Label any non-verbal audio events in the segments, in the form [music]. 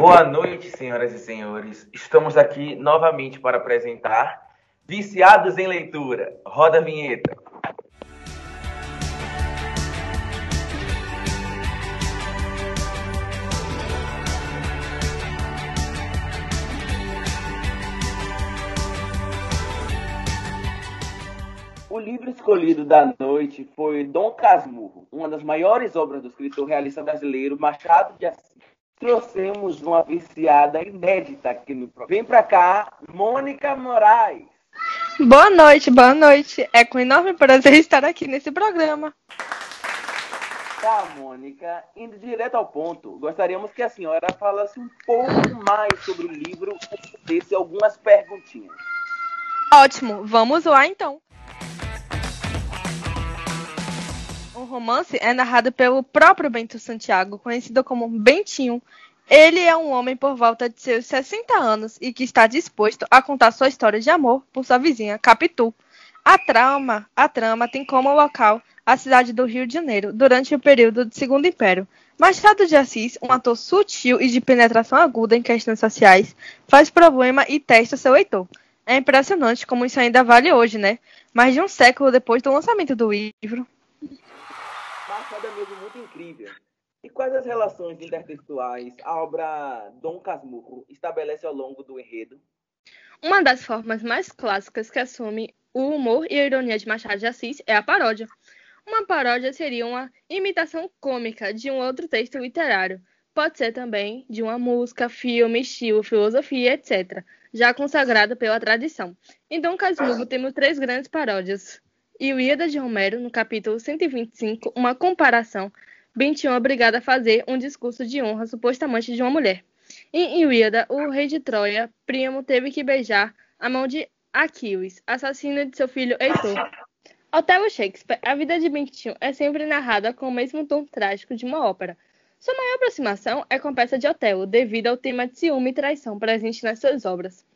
Boa noite, senhoras e senhores. Estamos aqui novamente para apresentar Viciados em Leitura. Roda a vinheta. O livro escolhido da noite foi Dom Casmurro, uma das maiores obras do escritor realista brasileiro Machado de Assis. Trouxemos uma viciada inédita aqui no programa. Vem pra cá, Mônica Moraes. Boa noite, boa noite. É com enorme prazer estar aqui nesse programa. Tá, Mônica, indo direto ao ponto, gostaríamos que a senhora falasse um pouco mais sobre o livro e desse algumas perguntinhas. Ótimo, vamos lá então. Romance é narrado pelo próprio Bento Santiago, conhecido como Bentinho. Ele é um homem por volta de seus 60 anos e que está disposto a contar sua história de amor por sua vizinha, Capitu. A trama, a trama tem como local a cidade do Rio de Janeiro, durante o período do Segundo Império. Machado de Assis, um ator sutil e de penetração aguda em questões sociais, faz problema e testa seu leitor. É impressionante como isso ainda vale hoje, né? Mais de um século depois do lançamento do livro. É mesmo muito incrível. E quais as relações intertextuais a obra Dom Casmurro estabelece ao longo do enredo? Uma das formas mais clássicas que assume o humor e a ironia de Machado de Assis é a paródia. Uma paródia seria uma imitação cômica de um outro texto literário. Pode ser também de uma música, filme, estilo, filosofia, etc., já consagrada pela tradição. Em Dom Casmurro temos três grandes paródias. Ilíada de Homero, no capítulo 125, uma comparação, Bentinho é obrigado a fazer um discurso de honra supostamente de uma mulher. Em Ilíada, o rei de Troia, Príamo, teve que beijar a mão de Aquiles, assassino de seu filho Heitor. Otelo Shakespeare, a vida de Bentinho é sempre narrada com o mesmo tom trágico de uma ópera. Sua maior aproximação é com a peça de Otelo, devido ao tema de ciúme e traição presente nas suas obras.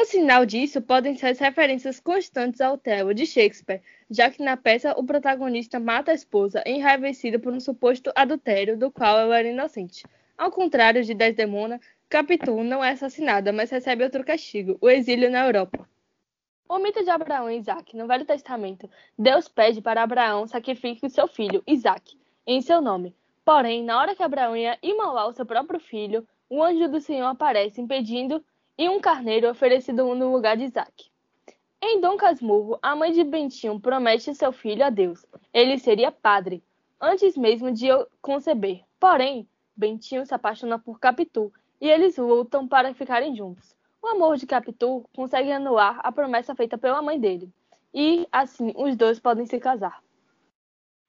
Um sinal disso podem ser as referências constantes ao Otelo de Shakespeare, já que na peça o protagonista mata a esposa, enraivecido por um suposto adultério do qual ela era inocente. Ao contrário de Desdemona, Capitu não é assassinada, mas recebe outro castigo, o exílio na Europa. O mito de Abraão e Isaac, no Velho Testamento, Deus pede para Abraão sacrifique seu filho, Isaac, em seu nome. Porém, na hora que Abraão ia imolar o seu próprio filho, o anjo do Senhor aparece impedindo e um carneiro oferecido no lugar de Isaac. Em Dom Casmurro, a mãe de Bentinho promete seu filho a Deus. Ele seria padre, antes mesmo de conceber. Porém, Bentinho se apaixona por Capitu e eles lutam para ficarem juntos. O amor de Capitu consegue anular a promessa feita pela mãe dele. E, assim, os dois podem se casar.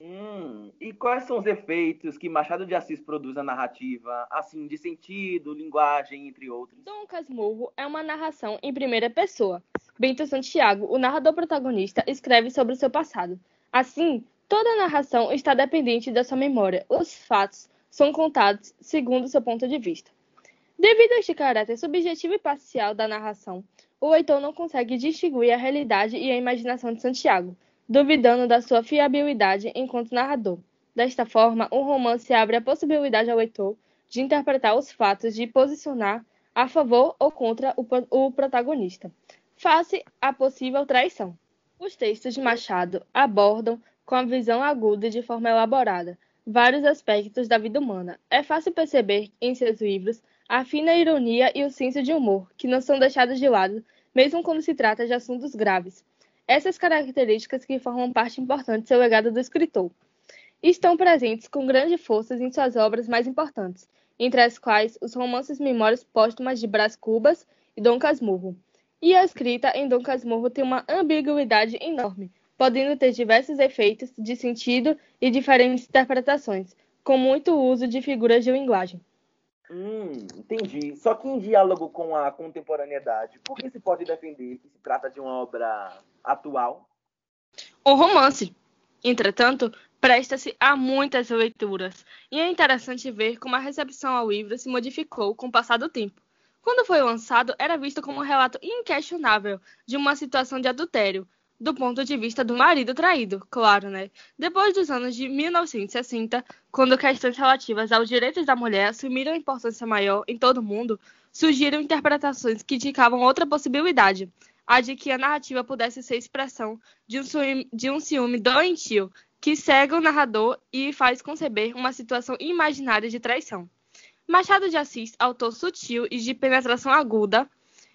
Hum, e quais são os efeitos que Machado de Assis produz na narrativa, assim, de sentido, linguagem, entre outros? Dom Casmurro é uma narração em primeira pessoa. Bento Santiago, o narrador protagonista, escreve sobre o seu passado. Assim, toda a narração está dependente da sua memória. Os fatos são contados segundo seu ponto de vista. Devido a este caráter subjetivo e parcial da narração, o leitor não consegue distinguir a realidade e a imaginação de Santiago duvidando da sua fiabilidade enquanto narrador. Desta forma, o romance abre a possibilidade ao leitor de interpretar os fatos, de posicionar a favor ou contra o, o protagonista, face à possível traição. Os textos de Machado abordam, com a visão aguda e de forma elaborada, vários aspectos da vida humana. É fácil perceber em seus livros a fina ironia e o senso de humor, que não são deixados de lado, mesmo quando se trata de assuntos graves, essas características que formam parte importante do seu legado do escritor. Estão presentes com grande força em suas obras mais importantes, entre as quais os romances Memórias Póstumas de Brás Cubas e Dom Casmurro. E a escrita em Dom Casmurro tem uma ambiguidade enorme, podendo ter diversos efeitos de sentido e diferentes interpretações, com muito uso de figuras de linguagem. Hum, entendi. Só que em diálogo com a contemporaneidade, por que se pode defender que se trata de uma obra atual? O romance, entretanto, presta-se a muitas leituras, e é interessante ver como a recepção ao livro se modificou com o passar do tempo. Quando foi lançado, era visto como um relato inquestionável de uma situação de adultério, do ponto de vista do marido traído, claro, né? Depois dos anos de 1960, quando questões relativas aos direitos da mulher assumiram importância maior em todo o mundo, surgiram interpretações que indicavam outra possibilidade, a de que a narrativa pudesse ser expressão de um ciúme, de um ciúme doentio que cega o narrador e faz conceber uma situação imaginária de traição. Machado de Assis, autor sutil e de penetração aguda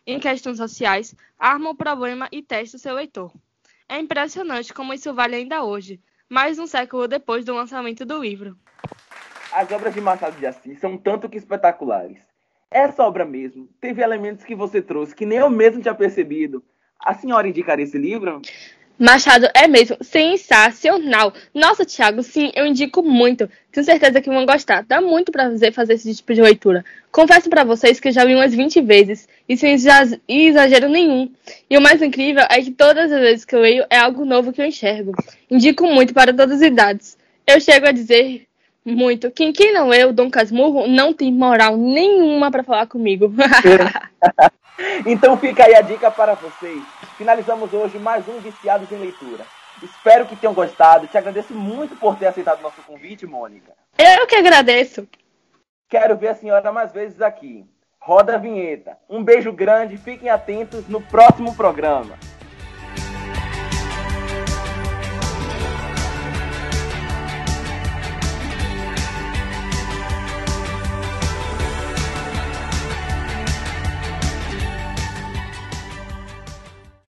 em questões sociais, arma o problema e testa o seu leitor. É impressionante como isso vale ainda hoje, mais um século depois do lançamento do livro. As obras de Machado de Assis são tanto que espetaculares. Essa obra mesmo teve elementos que você trouxe que nem eu mesmo tinha percebido. A senhora indicaria esse livro? Machado é mesmo sensacional. Nossa, Thiago, sim, eu indico muito. Tenho certeza que vão gostar. Dá muito prazer fazer esse tipo de leitura. Confesso para vocês que já vi umas 20 vezes e sem exagero nenhum. E o mais incrível é que todas as vezes que eu leio é algo novo que eu enxergo. Indico muito para todas as idades. Eu chego a dizer muito que quem não leu Dom Casmurro não tem moral nenhuma para falar comigo. [laughs] [laughs] então fica aí a dica para vocês. Finalizamos hoje mais um Viciados em Leitura. Espero que tenham gostado. Te agradeço muito por ter aceitado nosso convite, Mônica. Eu que agradeço. Quero ver a senhora mais vezes aqui. Roda a vinheta. Um beijo grande, fiquem atentos no próximo programa.